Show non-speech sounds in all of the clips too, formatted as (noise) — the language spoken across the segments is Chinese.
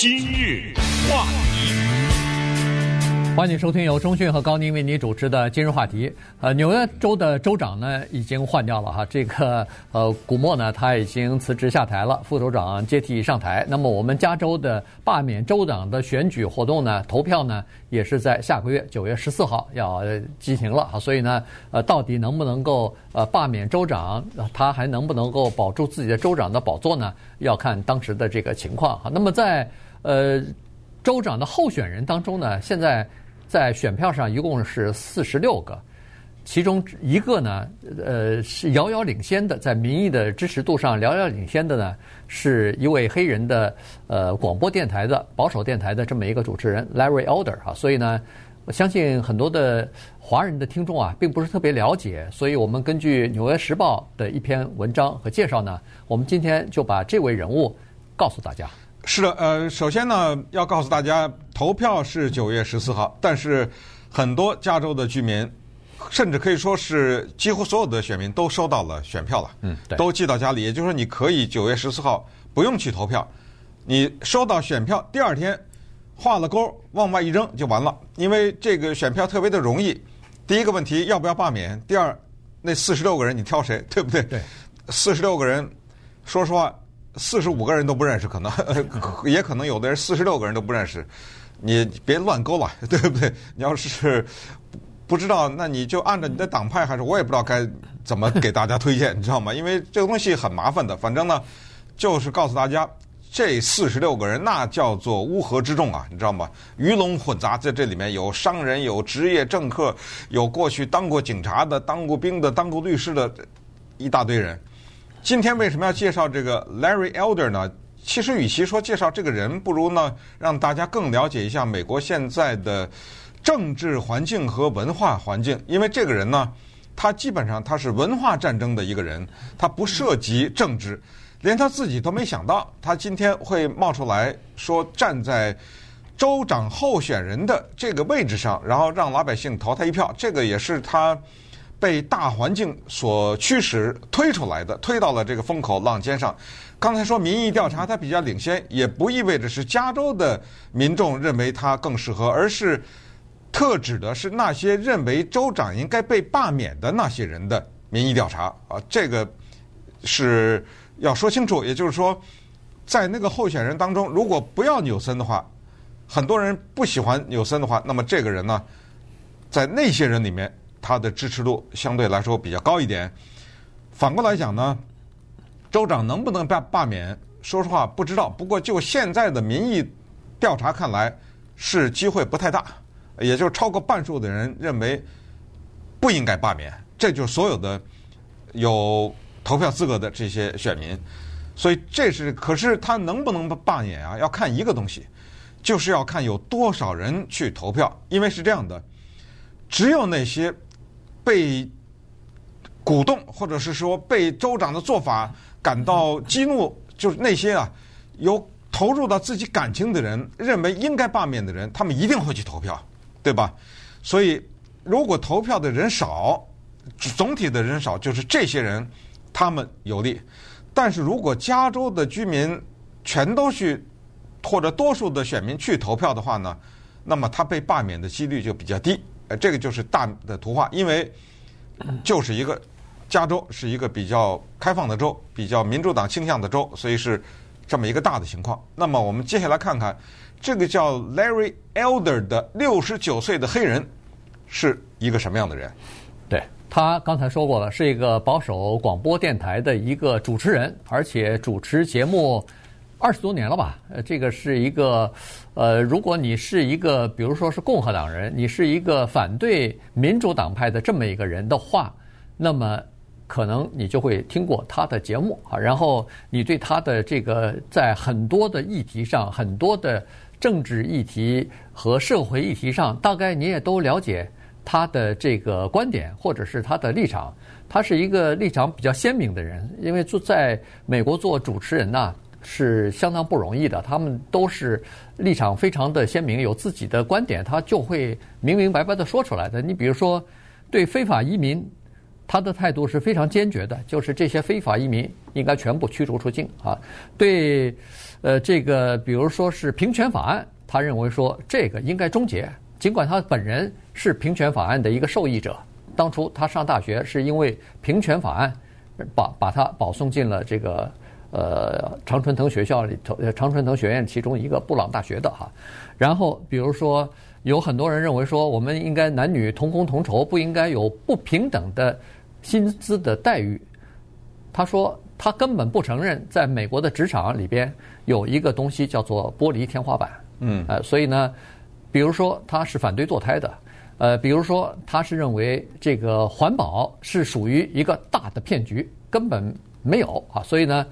今日话题，欢迎收听由中讯和高宁为您主持的今日话题。呃，纽约州的州长呢已经换掉了哈，这个呃古莫呢他已经辞职下台了，副州长接替上台。那么我们加州的罢免州长的选举活动呢，投票呢也是在下个月九月十四号要进行了哈。所以呢，呃，到底能不能够呃罢免州长，他还能不能够保住自己的州长的宝座呢？要看当时的这个情况哈。那么在呃，州长的候选人当中呢，现在在选票上一共是四十六个，其中一个呢，呃，是遥遥领先的，在民意的支持度上遥遥领先的呢，是一位黑人的呃广播电台的保守电台的这么一个主持人 Larry Elder 啊，所以呢，我相信很多的华人的听众啊，并不是特别了解，所以我们根据《纽约时报》的一篇文章和介绍呢，我们今天就把这位人物告诉大家。是的，呃，首先呢，要告诉大家，投票是九月十四号，但是很多加州的居民，甚至可以说是几乎所有的选民都收到了选票了，嗯，对，都寄到家里，也就是说，你可以九月十四号不用去投票，你收到选票第二天画了勾往外一扔就完了，因为这个选票特别的容易。第一个问题要不要罢免？第二，那四十六个人你挑谁？对不对？对，四十六个人，说实话。四十五个人都不认识，可能 (laughs) 也可能有的人四十六个人都不认识，你别乱勾了，(laughs) 对不对？你要是不知道，那你就按照你的党派，还是我也不知道该怎么给大家推荐，(laughs) 你知道吗？因为这个东西很麻烦的。反正呢，就是告诉大家，这四十六个人那叫做乌合之众啊，你知道吗？鱼龙混杂，在这里面有商人，有职业政客，有过去当过警察的、当过兵的、当过律师的，一大堆人。今天为什么要介绍这个 Larry Elder 呢？其实与其说介绍这个人，不如呢让大家更了解一下美国现在的政治环境和文化环境。因为这个人呢，他基本上他是文化战争的一个人，他不涉及政治，连他自己都没想到，他今天会冒出来说站在州长候选人的这个位置上，然后让老百姓投他一票。这个也是他。被大环境所驱使推出来的，推到了这个风口浪尖上。刚才说民意调查它比较领先，也不意味着是加州的民众认为它更适合，而是特指的是那些认为州长应该被罢免的那些人的民意调查啊。这个是要说清楚，也就是说，在那个候选人当中，如果不要纽森的话，很多人不喜欢纽森的话，那么这个人呢，在那些人里面。他的支持度相对来说比较高一点。反过来讲呢，州长能不能罢罢免？说实话不知道。不过就现在的民意调查看来，是机会不太大，也就是超过半数的人认为不应该罢免。这就是所有的有投票资格的这些选民。所以这是，可是他能不能罢免啊？要看一个东西，就是要看有多少人去投票。因为是这样的，只有那些。被鼓动，或者是说被州长的做法感到激怒，就是那些啊有投入到自己感情的人，认为应该罢免的人，他们一定会去投票，对吧？所以，如果投票的人少，总体的人少，就是这些人他们有利。但是如果加州的居民全都去，或者多数的选民去投票的话呢，那么他被罢免的几率就比较低。呃，这个就是大的图画，因为就是一个加州是一个比较开放的州，比较民主党倾向的州，所以是这么一个大的情况。那么我们接下来看看这个叫 Larry Elder 的六十九岁的黑人是一个什么样的人？对，他刚才说过了，是一个保守广播电台的一个主持人，而且主持节目。二十多年了吧？呃，这个是一个，呃，如果你是一个，比如说是共和党人，你是一个反对民主党派的这么一个人的话，那么可能你就会听过他的节目啊。然后你对他的这个在很多的议题上，很多的政治议题和社会议题上，大概你也都了解他的这个观点或者是他的立场。他是一个立场比较鲜明的人，因为做在美国做主持人呐。是相当不容易的，他们都是立场非常的鲜明，有自己的观点，他就会明明白白的说出来的。你比如说，对非法移民，他的态度是非常坚决的，就是这些非法移民应该全部驱逐出境啊。对，呃，这个比如说是平权法案，他认为说这个应该终结，尽管他本人是平权法案的一个受益者。当初他上大学是因为平权法案把把他保送进了这个呃常春藤学校里头，常春藤学院其中一个布朗大学的哈。然后比如说有很多人认为说，我们应该男女同工同酬，不应该有不平等的。薪资的待遇，他说他根本不承认，在美国的职场里边有一个东西叫做玻璃天花板。嗯，呃，所以呢，比如说他是反对堕胎的，呃，比如说他是认为这个环保是属于一个大的骗局，根本没有啊。所以呢，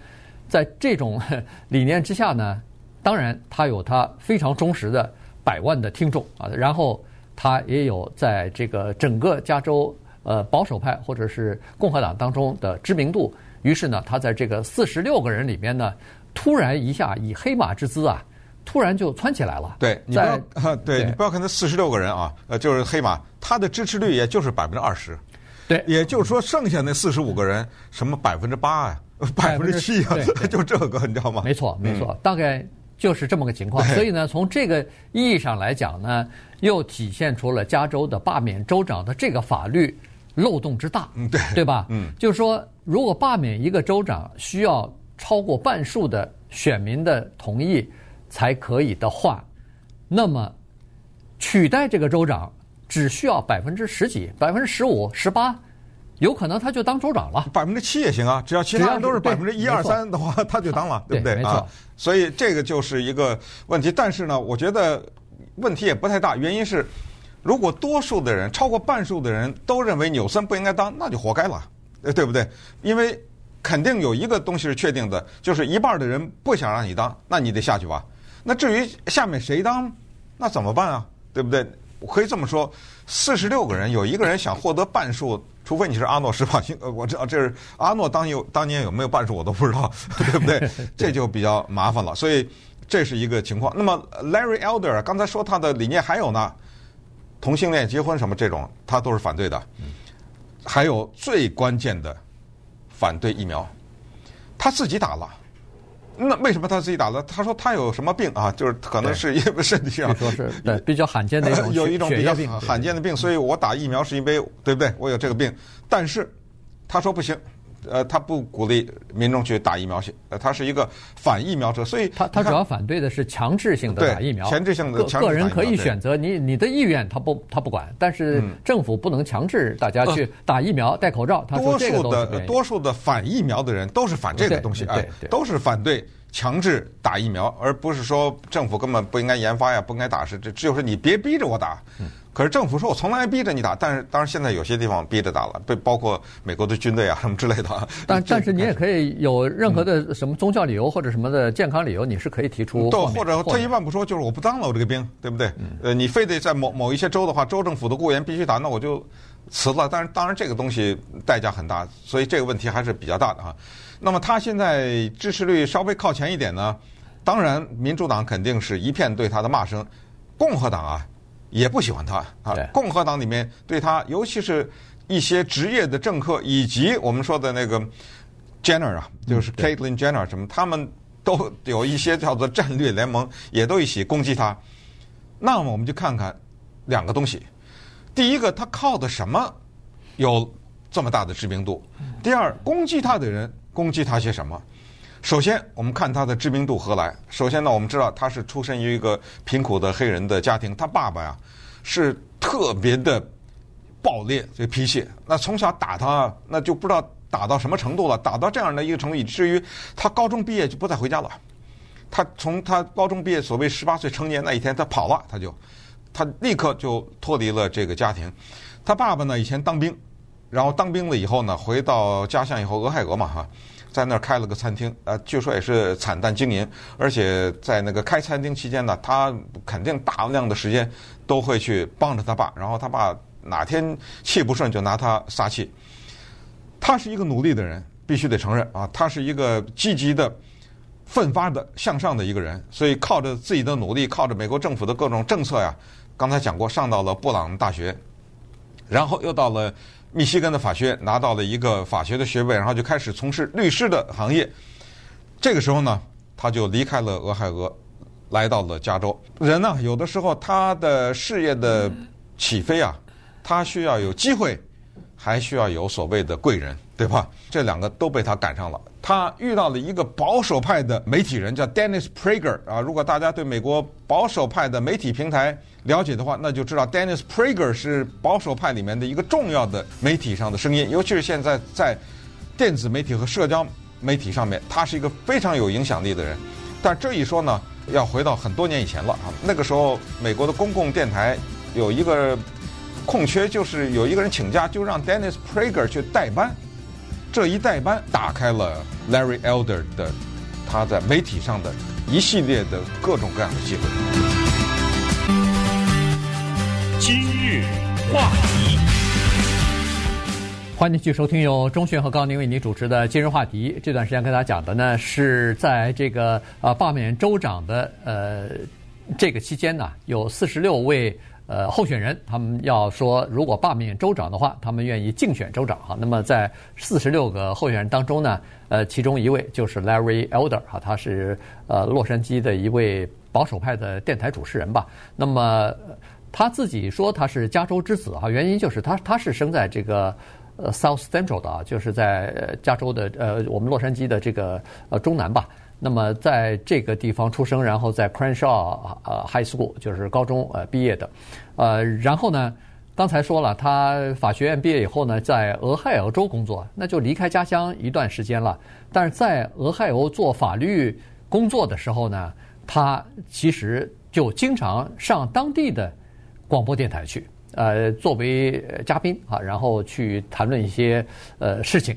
在这种 (laughs) 理念之下呢，当然他有他非常忠实的百万的听众啊，然后他也有在这个整个加州。呃，保守派或者是共和党当中的知名度，于是呢，他在这个四十六个人里边呢，突然一下以黑马之姿啊，突然就窜起来了。对，你不要，对，对你不要看他四十六个人啊，呃，就是黑马，他的支持率也就是百分之二十。对，也就是说，剩下那四十五个人，什么百分之八啊，(laughs) 百分之七啊，(laughs) 就这个，你知道吗？没错，没错，嗯、大概就是这么个情况。所以呢，从这个意义上来讲呢，又体现出了加州的罢免州长的这个法律。漏洞之大，嗯，对，对吧？嗯，就是说，如果罢免一个州长需要超过半数的选民的同意才可以的话，那么取代这个州长只需要百分之十几、百分之十五、十八，有可能他就当州长了。百分之七也行啊，只要其他人都是百分之一二三的话，他就当了，对不对？没错。所以这个就是一个问题，但是呢，我觉得问题也不太大，原因是。如果多数的人，超过半数的人都认为纽森不应该当，那就活该了，呃，对不对？因为肯定有一个东西是确定的，就是一半的人不想让你当，那你得下去吧。那至于下面谁当，那怎么办啊？对不对？我可以这么说，四十六个人有一个人想获得半数，除非你是阿诺施瓦辛，呃，我知道这是阿诺当有当年有没有半数我都不知道，(laughs) 对不对？这就比较麻烦了。所以这是一个情况。那么 Larry Elder 刚才说他的理念还有呢？同性恋结婚什么这种，他都是反对的。还有最关键的，反对疫苗，他自己打了。那为什么他自己打的？他说他有什么病啊？就是可能是因为身体上说是对比较罕见的一种 (laughs) 有一种比较罕见的病，所以我打疫苗是因为对不对？我有这个病，但是他说不行。呃，他不鼓励民众去打疫苗去，呃，他是一个反疫苗者，所以他他主要反对的是强制性的打疫苗，强制性的个个人可以选择，你你的意愿他不他不管，但是政府不能强制大家去打疫苗、戴口罩。他说这个多数的多数的反疫苗的人都是反这个东西，哎，都是反对强制打疫苗，而不是说政府根本不应该研发呀，不应该打，是这就是你别逼着我打。可是政府说，我从来没逼着你打，但是当然现在有些地方逼着打了，被包括美国的军队啊什么之类的。但 (laughs) 但是你也可以有任何的什么宗教理由或者什么的健康理由，你是可以提出。对，或者退一万步说，就是我不当了，我这个兵，对不对？呃，你非得在某某一些州的话，州政府的雇员必须打，那我就辞了。但是当然这个东西代价很大，所以这个问题还是比较大的哈。那么他现在支持率稍微靠前一点呢，当然民主党肯定是一片对他的骂声，共和党啊。也不喜欢他啊！共和党里面对他，尤其是一些职业的政客，以及我们说的那个 Jenner 啊，就是 Caitlyn Jenner 什么，他们都有一些叫做战略联盟，也都一起攻击他。那么我们就看看两个东西：第一个，他靠的什么有这么大的知名度？第二，攻击他的人攻击他些什么？首先，我们看他的知名度何来？首先呢，我们知道他是出身于一个贫苦的黑人的家庭，他爸爸呀是特别的暴烈，这脾气。那从小打他，那就不知道打到什么程度了，打到这样的一个程度，以至于他高中毕业就不再回家了。他从他高中毕业，所谓十八岁成年那一天，他跑了，他就他立刻就脱离了这个家庭。他爸爸呢，以前当兵，然后当兵了以后呢，回到家乡以后，俄亥俄嘛哈。在那儿开了个餐厅，呃，据说也是惨淡经营，而且在那个开餐厅期间呢，他肯定大量的时间都会去帮着他爸，然后他爸哪天气不顺就拿他撒气。他是一个努力的人，必须得承认啊，他是一个积极的、奋发的向上的一个人，所以靠着自己的努力，靠着美国政府的各种政策呀，刚才讲过，上到了布朗大学，然后又到了密西根的法学拿到了一个法学的学位，然后就开始从事律师的行业。这个时候呢，他就离开了俄亥俄，来到了加州。人呢，有的时候他的事业的起飞啊，他需要有机会，还需要有所谓的贵人，对吧？这两个都被他赶上了。他遇到了一个保守派的媒体人，叫 Dennis Prager 啊。如果大家对美国保守派的媒体平台了解的话，那就知道 Dennis Prager 是保守派里面的一个重要的媒体上的声音，尤其是现在在电子媒体和社交媒体上面，他是一个非常有影响力的人。但这一说呢，要回到很多年以前了啊。那个时候，美国的公共电台有一个空缺，就是有一个人请假，就让 Dennis Prager 去代班。这一代班打开了 Larry Elder 的他在媒体上的一系列的各种各样的机会。今日话题，欢迎继续收听由钟迅和高宁为你主持的今日话题。这段时间跟大家讲的呢，是在这个呃罢免州长的呃这个期间呢，有四十六位。呃，候选人他们要说，如果罢免州长的话，他们愿意竞选州长哈。那么在四十六个候选人当中呢，呃，其中一位就是 Larry Elder 哈，他是呃洛杉矶的一位保守派的电台主持人吧。那么他自己说他是加州之子哈，原因就是他他是生在这个呃 South Central 的啊，就是在加州的呃我们洛杉矶的这个呃中南吧。那么在这个地方出生，然后在 Crenshaw 呃 High School 就是高中呃毕业的，呃，然后呢，刚才说了，他法学院毕业以后呢，在俄亥俄州工作，那就离开家乡一段时间了。但是在俄亥俄做法律工作的时候呢，他其实就经常上当地的广播电台去，呃，作为嘉宾啊，然后去谈论一些呃事情。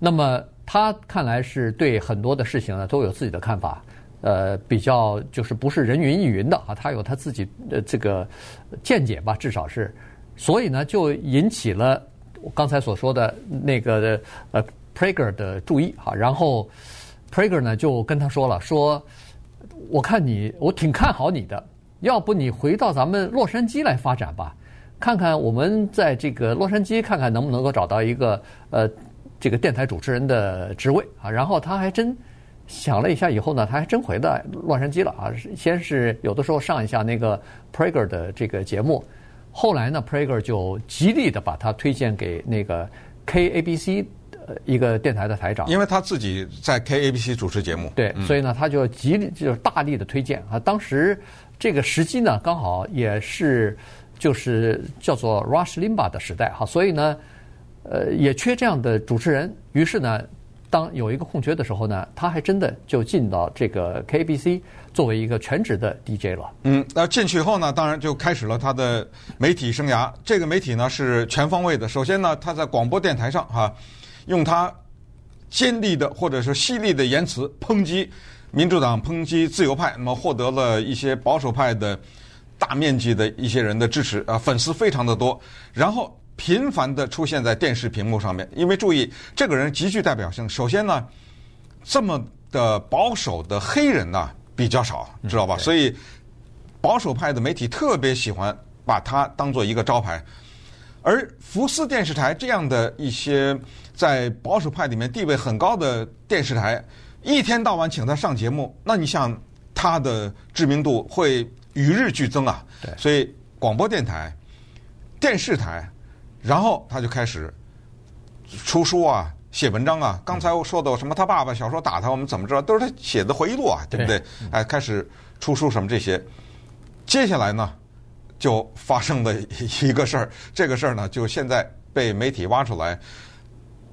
那么。他看来是对很多的事情呢都有自己的看法，呃，比较就是不是人云亦云的啊，他有他自己的这个见解吧，至少是，所以呢就引起了我刚才所说的那个呃 Prager 的注意。哈，然后 Prager 呢就跟他说了，说我看你我挺看好你的，要不你回到咱们洛杉矶来发展吧，看看我们在这个洛杉矶看看能不能够找到一个呃。这个电台主持人的职位啊，然后他还真想了一下，以后呢，他还真回到洛杉矶了啊。先是有的时候上一下那个 Prager 的这个节目，后来呢，Prager 就极力的把他推荐给那个 KABC 一个电台的台长，因为他自己在 KABC 主持节目，对，所以呢，他就极力就是大力的推荐啊。当时这个时机呢，刚好也是就是叫做 Rush Limbaugh 的时代哈，所以呢。呃，也缺这样的主持人。于是呢，当有一个空缺的时候呢，他还真的就进到这个 KBC 作为一个全职的 DJ 了。嗯，那进去以后呢，当然就开始了他的媒体生涯。这个媒体呢是全方位的。首先呢，他在广播电台上哈、用他尖利的或者是犀利的言辞抨击民主党、抨击自由派，那么获得了一些保守派的大面积的一些人的支持啊，粉丝非常的多。然后。频繁地出现在电视屏幕上面，因为注意这个人极具代表性。首先呢，这么的保守的黑人呢比较少，知道吧？所以保守派的媒体特别喜欢把他当做一个招牌。而福斯电视台这样的一些在保守派里面地位很高的电视台，一天到晚请他上节目，那你想他的知名度会与日俱增啊。对，所以广播电台、电视台。然后他就开始出书啊，写文章啊。刚才我说的什么，他爸爸小时候打他，我们怎么知道？都是他写的回忆录啊，对不对？哎，开始出书什么这些。接下来呢，就发生了一个事儿。这个事儿呢，就现在被媒体挖出来，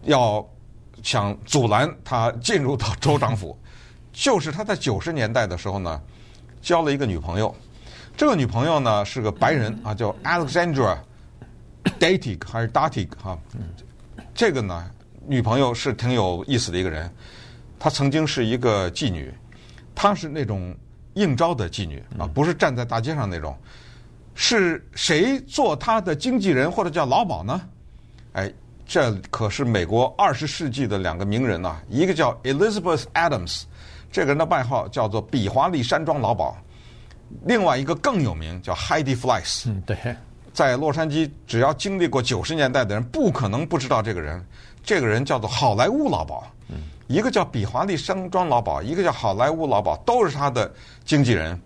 要想阻拦他进入到州长府。(laughs) 就是他在九十年代的时候呢，交了一个女朋友。这个女朋友呢是个白人啊，叫 Alexandra。Datig 还是 Datig 哈，这个呢，女朋友是挺有意思的一个人。她曾经是一个妓女，她是那种应招的妓女啊，不是站在大街上那种。是谁做她的经纪人或者叫老鸨呢？哎，这可是美国二十世纪的两个名人呐，一个叫 Elizabeth Adams，这个人的外号叫做比华利山庄老鸨，另外一个更有名叫 Heidi Fleiss。嗯，对。在洛杉矶只要经历过九十年代的人，不可能不知道这个人。这个人叫做好莱坞老鸨，一个叫比华利山庄老鸨，一个叫好莱坞老鸨，都是他的经纪人。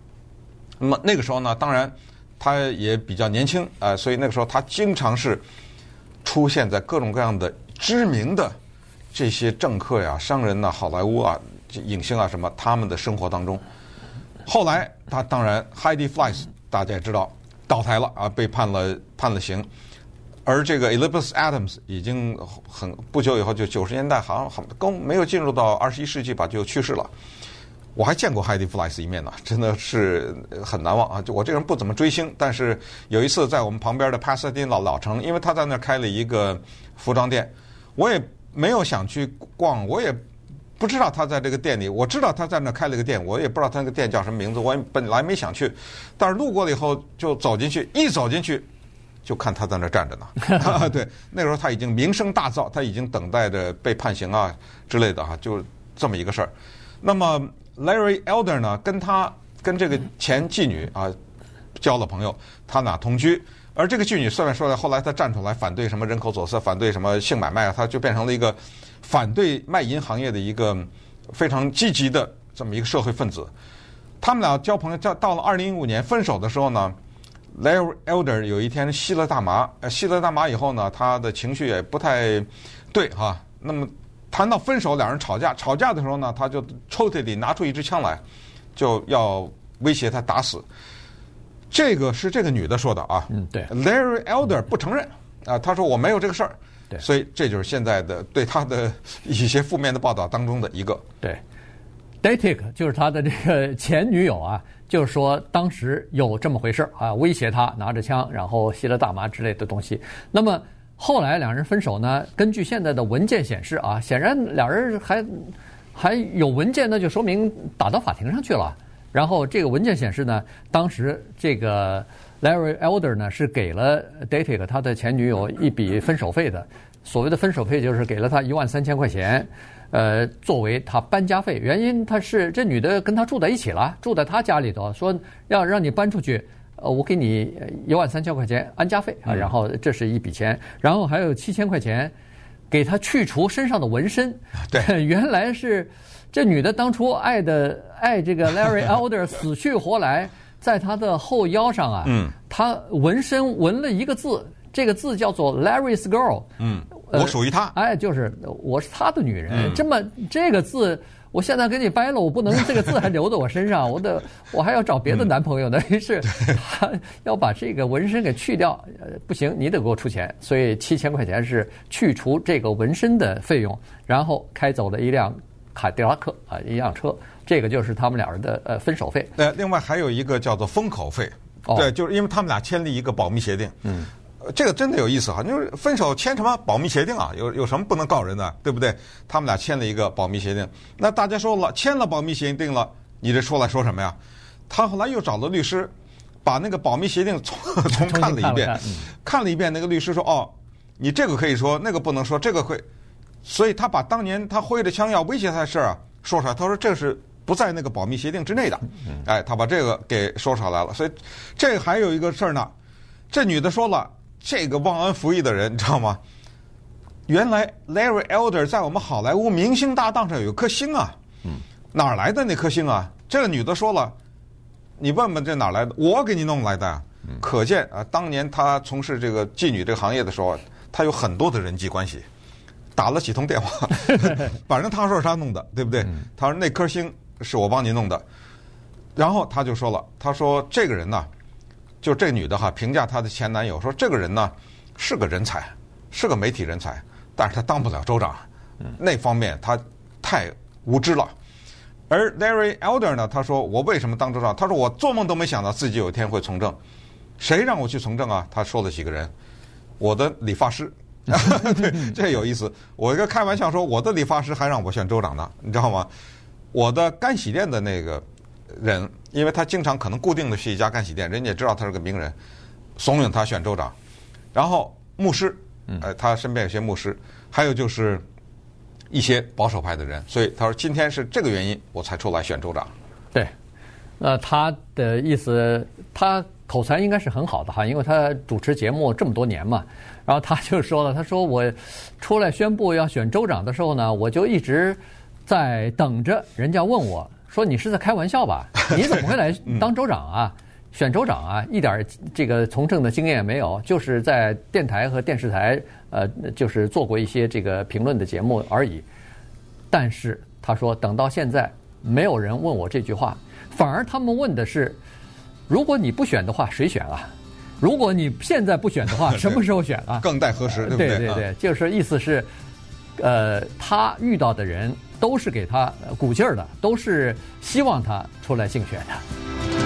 那么那个时候呢，当然他也比较年轻啊，所以那个时候他经常是出现在各种各样的知名的这些政客呀、商人呐、好莱坞啊、影星啊什么他们的生活当中。后来他当然 Heidi Fleiss 大家也知道。倒台了啊，被判了判了刑，而这个 Elizabeth Adams 已经很不久以后，就九十年代好像很刚没有进入到二十一世纪吧，就去世了。我还见过 Heidi Fleiss 一面呢，真的是很难忘啊！就我这个人不怎么追星，但是有一次在我们旁边的 Pasadena 老老城，因为他在那儿开了一个服装店，我也没有想去逛，我也。不知道他在这个店里，我知道他在那开了个店，我也不知道他那个店叫什么名字，我也本来没想去，但是路过了以后就走进去，一走进去就看他在那站着呢。(laughs) 对，那个时候他已经名声大噪，他已经等待着被判刑啊之类的哈，就这么一个事儿。那么 Larry Elder 呢，跟他跟这个前妓女啊交了朋友，他俩同居，而这个妓女虽然说来后来他站出来反对什么人口走私，反对什么性买卖啊，他就变成了一个。反对卖淫行业的一个非常积极的这么一个社会分子，他们俩交朋友，到到了二零一五年分手的时候呢，Larry Elder 有一天吸了大麻，吸了大麻以后呢，他的情绪也不太对哈。那么谈到分手，两人吵架，吵架的时候呢，他就抽屉里拿出一支枪来，就要威胁他打死。这个是这个女的说的啊，嗯，对，Larry Elder 不承认啊，他说我没有这个事儿。对所以这就是现在的对他的一些负面的报道当中的一个。对，Datic 就是他的这个前女友啊，就是说当时有这么回事啊，威胁他拿着枪，然后吸了大麻之类的东西。那么后来两人分手呢，根据现在的文件显示啊，显然两人还还有文件，那就说明打到法庭上去了。然后这个文件显示呢，当时这个。Larry Elder 呢是给了 Datic 他的前女友一笔分手费的，所谓的分手费就是给了他一万三千块钱，呃，作为他搬家费。原因他是这女的跟他住在一起了，住在他家里头，说要让你搬出去，呃，我给你一万三千块钱安家费啊，然后这是一笔钱，然后还有七千块钱给他去除身上的纹身。对，(laughs) 原来是这女的当初爱的爱这个 Larry Elder 死去活来。在他的后腰上啊，嗯，他纹身纹了一个字，这个字叫做 Larry's Girl。嗯，我属于他。哎，就是我是他的女人。这么这个字，我现在给你掰了，我不能这个字还留在我身上，我得 (laughs) 我还要找别的男朋友呢。于是他要把这个纹身给去掉，呃，不行，你得给我出钱。所以七千块钱是去除这个纹身的费用，然后开走了一辆凯迪拉克啊，一辆车。这个就是他们俩人的呃分手费。呃，另外还有一个叫做封口费，哦、对，就是因为他们俩签了一个保密协定。嗯，这个真的有意思哈，就是分手签什么保密协定啊？有有什么不能告人的，对不对？他们俩签了一个保密协定。那大家说了，签了保密协定了，你这说来说什么呀？他后来又找了律师，把那个保密协定 (laughs) 重重看了一遍，看了，嗯、看了一遍。那个律师说：“哦，你这个可以说，那个不能说，这个会。”所以他把当年他挥着枪要威胁他的事儿啊说出来。他说：“这是。”不在那个保密协定之内的，哎，他把这个给说出来了。所以这还有一个事儿呢，这女的说了，这个忘恩负义的人，你知道吗？原来 Larry Elder 在我们好莱坞明星搭档上有颗星啊，哪儿来的那颗星啊？这个女的说了，你问问这哪儿来的？我给你弄来的。可见啊，当年她从事这个妓女这个行业的时候，她有很多的人际关系，打了几通电话，(laughs) 反正她说是她弄的，对不对？她说那颗星。是我帮你弄的，然后他就说了，他说这个人呢，就这女的哈，评价她的前男友说这个人呢是个人才，是个媒体人才，但是他当不了州长，那方面他太无知了。而 Larry Elder 呢，他说我为什么当州长？他说我做梦都没想到自己有一天会从政，谁让我去从政啊？他说了几个人，我的理发师，(laughs) 对，这有意思。我一个开玩笑说，我的理发师还让我选州长呢，你知道吗？我的干洗店的那个人，因为他经常可能固定的去一家干洗店，人家也知道他是个名人，怂恿他选州长。然后牧师，呃，他身边有些牧师，还有就是一些保守派的人，所以他说今天是这个原因我才出来选州长。对，那他的意思，他口才应该是很好的哈，因为他主持节目这么多年嘛。然后他就说了，他说我出来宣布要选州长的时候呢，我就一直在等着人家问我说，你是在开玩笑吧？(laughs) 你怎么会来当州长啊？选州长啊，一点这个从政的经验也没有，就是在电台和电视台呃，就是做过一些这个评论的节目而已。但是他说，等到现在没有人问我这句话，反而他们问的是：如果你不选的话，谁选啊？如果你现在不选的话，(laughs) 什么时候选啊？更待何时？对不对？对对对，就是意思是，呃，他遇到的人都是给他鼓劲儿的，都是希望他出来竞选的。